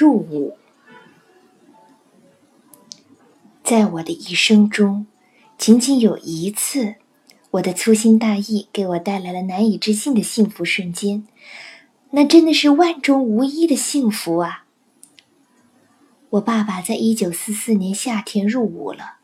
入伍。在我的一生中，仅仅有一次，我的粗心大意给我带来了难以置信的幸福瞬间。那真的是万中无一的幸福啊！我爸爸在一九四四年夏天入伍了。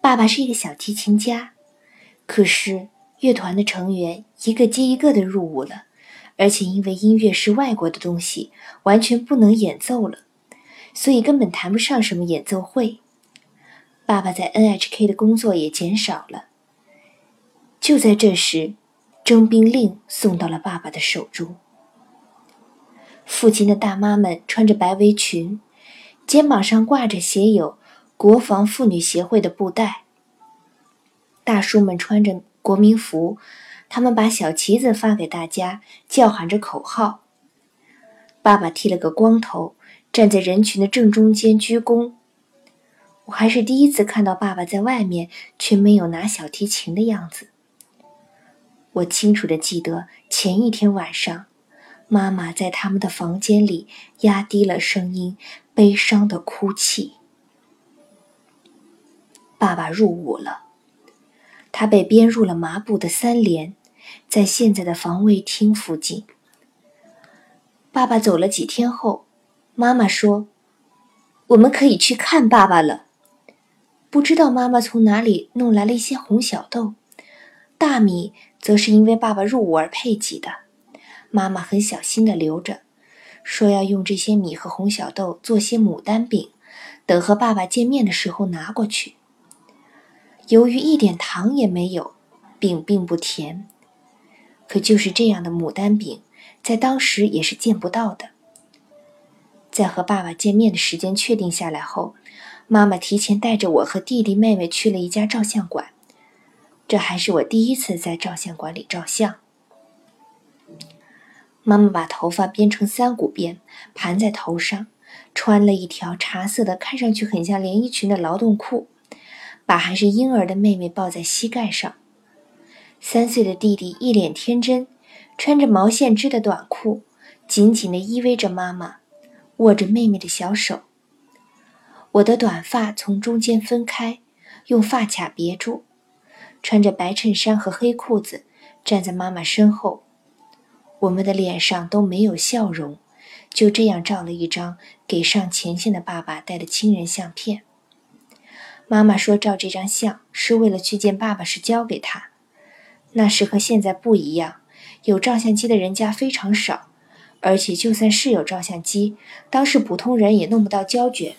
爸爸是一个小提琴家，可是乐团的成员一个接一个的入伍了，而且因为音乐是外国的东西，完全不能演奏了，所以根本谈不上什么演奏会。爸爸在 NHK 的工作也减少了。就在这时，征兵令送到了爸爸的手中。父亲的大妈们穿着白围裙，肩膀上挂着写有“国防妇女协会”的布袋。大叔们穿着国民服，他们把小旗子发给大家，叫喊着口号。爸爸剃了个光头，站在人群的正中间鞠躬。我还是第一次看到爸爸在外面却没有拿小提琴的样子。我清楚的记得前一天晚上。妈妈在他们的房间里压低了声音，悲伤的哭泣。爸爸入伍了，他被编入了麻布的三连，在现在的防卫厅附近。爸爸走了几天后，妈妈说：“我们可以去看爸爸了。”不知道妈妈从哪里弄来了一些红小豆，大米则是因为爸爸入伍而配给的。妈妈很小心地留着，说要用这些米和红小豆做些牡丹饼，等和爸爸见面的时候拿过去。由于一点糖也没有，饼并不甜，可就是这样的牡丹饼，在当时也是见不到的。在和爸爸见面的时间确定下来后，妈妈提前带着我和弟弟妹妹去了一家照相馆，这还是我第一次在照相馆里照相。妈妈把头发编成三股辫，盘在头上，穿了一条茶色的、看上去很像连衣裙的劳动裤，把还是婴儿的妹妹抱在膝盖上。三岁的弟弟一脸天真，穿着毛线织的短裤，紧紧地依偎着妈妈，握着妹妹的小手。我的短发从中间分开，用发卡别住，穿着白衬衫和黑裤子，站在妈妈身后。我们的脸上都没有笑容，就这样照了一张给上前线的爸爸带的亲人相片。妈妈说，照这张相是为了去见爸爸时交给他。那时和现在不一样，有照相机的人家非常少，而且就算是有照相机，当时普通人也弄不到胶卷。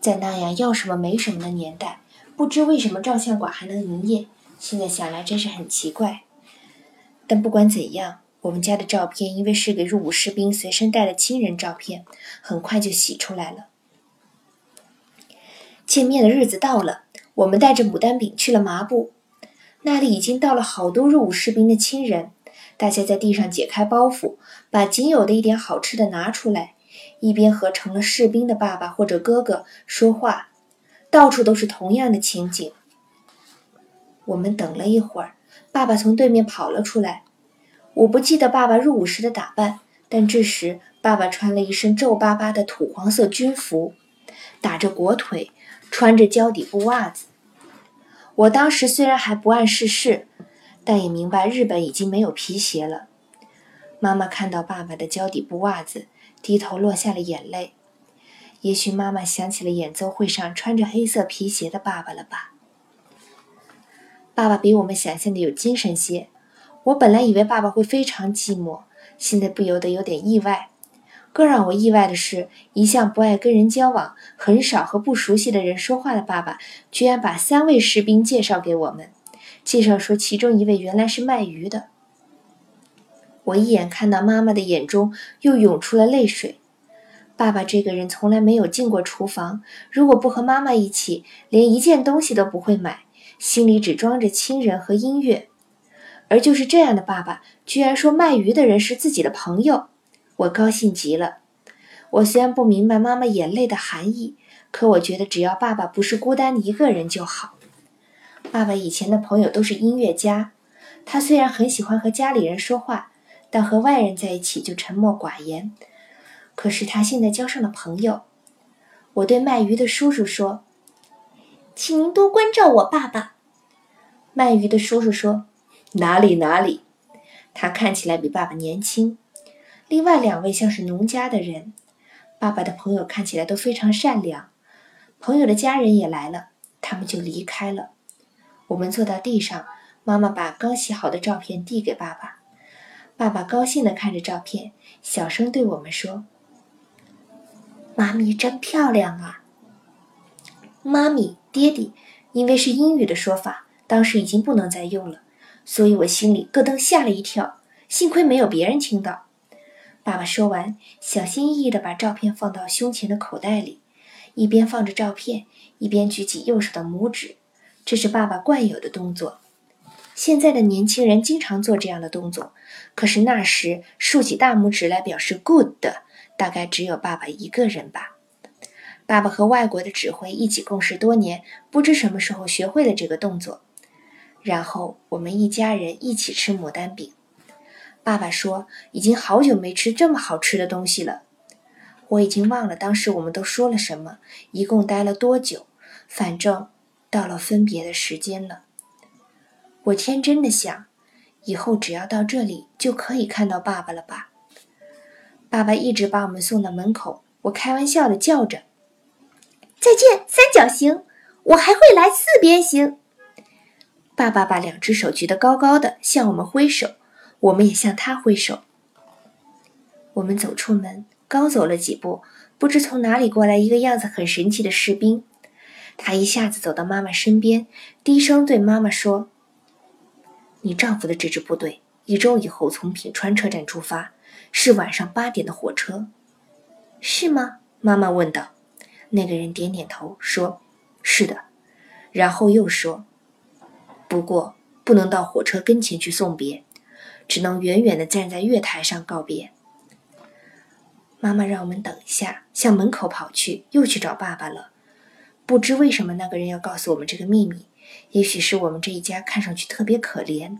在那样要什么没什么的年代，不知为什么照相馆还能营业。现在想来真是很奇怪。但不管怎样。我们家的照片，因为是给入伍士兵随身带的亲人照片，很快就洗出来了。见面的日子到了，我们带着牡丹饼去了麻布，那里已经到了好多入伍士兵的亲人。大家在地上解开包袱，把仅有的一点好吃的拿出来，一边和成了士兵的爸爸或者哥哥说话，到处都是同样的情景。我们等了一会儿，爸爸从对面跑了出来。我不记得爸爸入伍时的打扮，但这时爸爸穿了一身皱巴巴的土黄色军服，打着裹腿，穿着胶底布袜子。我当时虽然还不谙世事，但也明白日本已经没有皮鞋了。妈妈看到爸爸的胶底布袜子，低头落下了眼泪。也许妈妈想起了演奏会上穿着黑色皮鞋的爸爸了吧？爸爸比我们想象的有精神些。我本来以为爸爸会非常寂寞，现在不由得有点意外。更让我意外的是，一向不爱跟人交往、很少和不熟悉的人说话的爸爸，居然把三位士兵介绍给我们。介绍说，其中一位原来是卖鱼的。我一眼看到妈妈的眼中又涌出了泪水。爸爸这个人从来没有进过厨房，如果不和妈妈一起，连一件东西都不会买，心里只装着亲人和音乐。而就是这样的爸爸，居然说卖鱼的人是自己的朋友，我高兴极了。我虽然不明白妈妈眼泪的含义，可我觉得只要爸爸不是孤单一个人就好。爸爸以前的朋友都是音乐家，他虽然很喜欢和家里人说话，但和外人在一起就沉默寡言。可是他现在交上了朋友。我对卖鱼的叔叔说：“请您多关照我爸爸。”卖鱼的叔叔说：“哪里哪里，他看起来比爸爸年轻。另外两位像是农家的人，爸爸的朋友看起来都非常善良。朋友的家人也来了，他们就离开了。我们坐到地上，妈妈把刚洗好的照片递给爸爸。爸爸高兴地看着照片，小声对我们说：“妈咪真漂亮啊！”妈咪、爹地，因为是英语的说法。当时已经不能再用了，所以我心里咯噔吓了一跳。幸亏没有别人听到。爸爸说完，小心翼翼地把照片放到胸前的口袋里，一边放着照片，一边举起右手的拇指。这是爸爸惯有的动作。现在的年轻人经常做这样的动作，可是那时竖起大拇指来表示 “good”，大概只有爸爸一个人吧。爸爸和外国的指挥一起共事多年，不知什么时候学会了这个动作。然后我们一家人一起吃牡丹饼。爸爸说：“已经好久没吃这么好吃的东西了。”我已经忘了当时我们都说了什么，一共待了多久。反正到了分别的时间了。我天真的想，以后只要到这里就可以看到爸爸了吧？爸爸一直把我们送到门口，我开玩笑的叫着：“再见，三角形！我还会来四边形。”爸爸把两只手举得高高的，向我们挥手，我们也向他挥手。我们走出门，刚走了几步，不知从哪里过来一个样子很神奇的士兵，他一下子走到妈妈身边，低声对妈妈说：“你丈夫的这支部队一周以后从品川车站出发，是晚上八点的火车，是吗？”妈妈问道。那个人点点头，说：“是的。”然后又说。不过不能到火车跟前去送别，只能远远地站在月台上告别。妈妈让我们等一下，向门口跑去，又去找爸爸了。不知为什么那个人要告诉我们这个秘密，也许是我们这一家看上去特别可怜，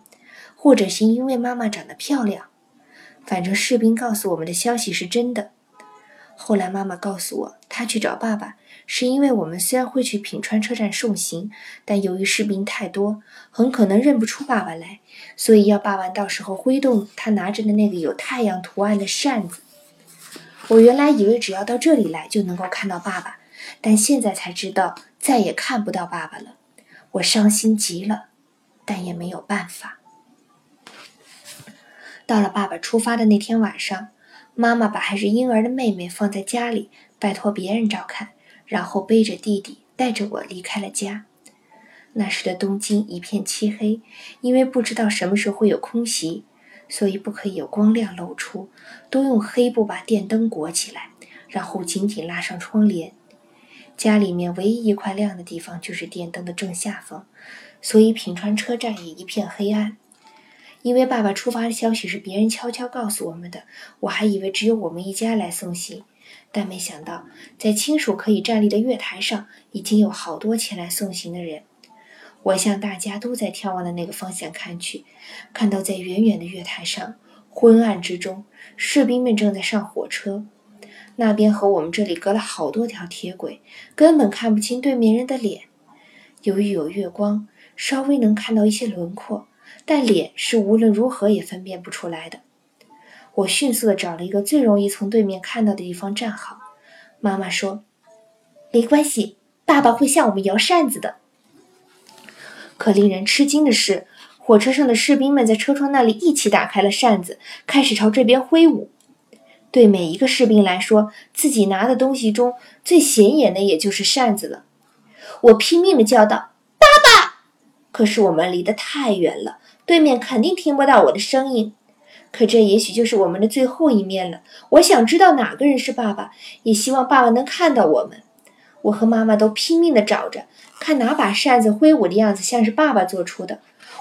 或者是因为妈妈长得漂亮。反正士兵告诉我们的消息是真的。后来妈妈告诉我，她去找爸爸。是因为我们虽然会去品川车站送行，但由于士兵太多，很可能认不出爸爸来，所以要爸爸到时候挥动他拿着的那个有太阳图案的扇子。我原来以为只要到这里来就能够看到爸爸，但现在才知道再也看不到爸爸了。我伤心极了，但也没有办法。到了爸爸出发的那天晚上，妈妈把还是婴儿的妹妹放在家里，拜托别人照看。然后背着弟弟，带着我离开了家。那时的东京一片漆黑，因为不知道什么时候会有空袭，所以不可以有光亮露出，都用黑布把电灯裹起来，然后紧紧拉上窗帘。家里面唯一一块亮的地方就是电灯的正下方，所以品川车站也一片黑暗。因为爸爸出发的消息是别人悄悄告诉我们的，我还以为只有我们一家来送行。但没想到，在亲属可以站立的月台上，已经有好多前来送行的人。我向大家都在眺望的那个方向看去，看到在远远的月台上，昏暗之中，士兵们正在上火车。那边和我们这里隔了好多条铁轨，根本看不清对面人的脸。由于有月光，稍微能看到一些轮廓，但脸是无论如何也分辨不出来的。我迅速地找了一个最容易从对面看到的地方站好。妈妈说：“没关系，爸爸会向我们摇扇子的。”可令人吃惊的是，火车上的士兵们在车窗那里一起打开了扇子，开始朝这边挥舞。对每一个士兵来说，自己拿的东西中最显眼的也就是扇子了。我拼命地叫道：“！”可是我们离得太远了，对面肯定听不到我的声音。可这也许就是我们的最后一面了。我想知道哪个人是爸爸，也希望爸爸能看到我们。我和妈妈都拼命地找着，看哪把扇子挥舞的样子像是爸爸做出的。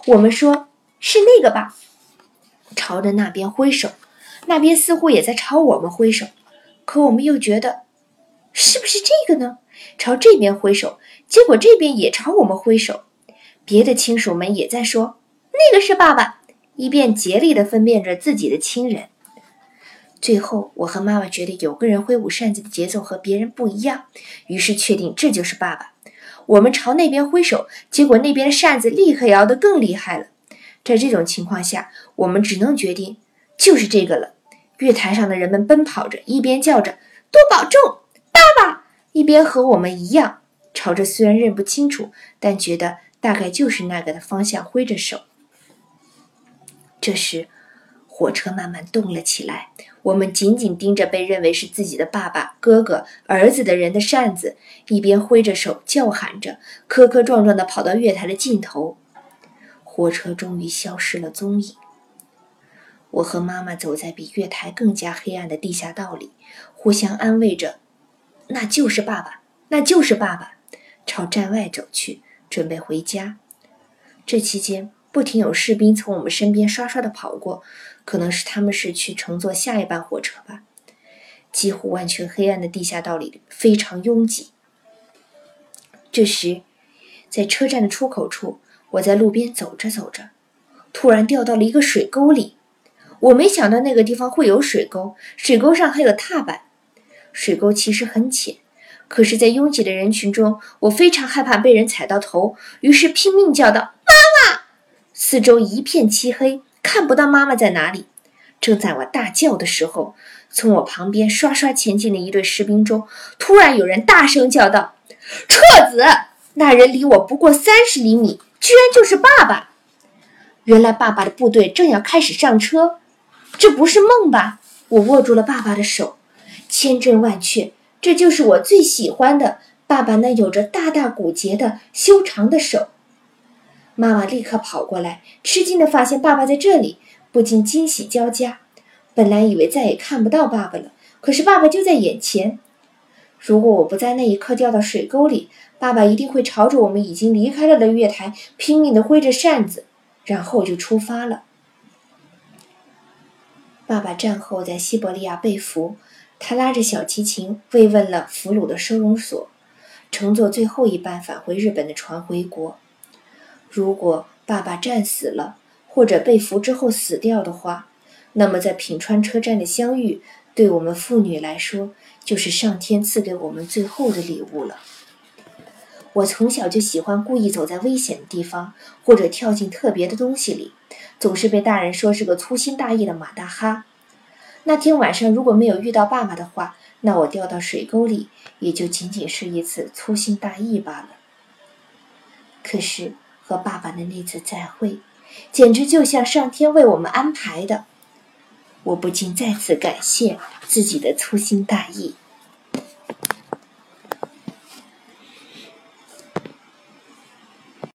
我们说是那个吧，朝着那边挥手，那边似乎也在朝我们挥手。可我们又觉得，是不是这个呢？朝这边挥手，结果这边也朝我们挥手。别的亲属们也在说，那个是爸爸。一边竭力地分辨着自己的亲人，最后，我和妈妈觉得有个人挥舞扇子的节奏和别人不一样，于是确定这就是爸爸。我们朝那边挥手，结果那边的扇子立刻摇得更厉害了。在这种情况下，我们只能决定就是这个了。月台上的人们奔跑着，一边叫着“多保重，爸爸”，一边和我们一样，朝着虽然认不清楚，但觉得大概就是那个的方向挥着手。这时，火车慢慢动了起来。我们紧紧盯着被认为是自己的爸爸、哥哥、儿子的人的扇子，一边挥着手叫喊着，磕磕撞撞地跑到月台的尽头。火车终于消失了踪影。我和妈妈走在比月台更加黑暗的地下道里，互相安慰着：“那就是爸爸，那就是爸爸。”朝站外走去，准备回家。这期间。不停有士兵从我们身边刷刷的跑过，可能是他们是去乘坐下一班火车吧。几乎完全黑暗的地下道里非常拥挤。这时，在车站的出口处，我在路边走着走着，突然掉到了一个水沟里。我没想到那个地方会有水沟，水沟上还有踏板。水沟其实很浅，可是，在拥挤的人群中，我非常害怕被人踩到头，于是拼命叫道。妈妈四周一片漆黑，看不到妈妈在哪里。正在我大叫的时候，从我旁边刷刷前进的一队士兵中，突然有人大声叫道：“撤子！”那人离我不过三十厘米，居然就是爸爸。原来爸爸的部队正要开始上车，这不是梦吧？我握住了爸爸的手，千真万确，这就是我最喜欢的爸爸那有着大大骨节的修长的手。妈妈立刻跑过来，吃惊地发现爸爸在这里，不禁惊喜交加。本来以为再也看不到爸爸了，可是爸爸就在眼前。如果我不在那一刻掉到水沟里，爸爸一定会朝着我们已经离开了的月台拼命地挥着扇子，然后就出发了。爸爸战后在西伯利亚被俘，他拉着小提琴慰问了俘虏的收容所，乘坐最后一班返回日本的船回国。如果爸爸战死了，或者被俘之后死掉的话，那么在品川车站的相遇，对我们父女来说，就是上天赐给我们最后的礼物了。我从小就喜欢故意走在危险的地方，或者跳进特别的东西里，总是被大人说是个粗心大意的马大哈。那天晚上如果没有遇到爸爸的话，那我掉到水沟里，也就仅仅是一次粗心大意罢了。可是。和爸爸的那次再会，简直就像上天为我们安排的。我不禁再次感谢自己的粗心大意。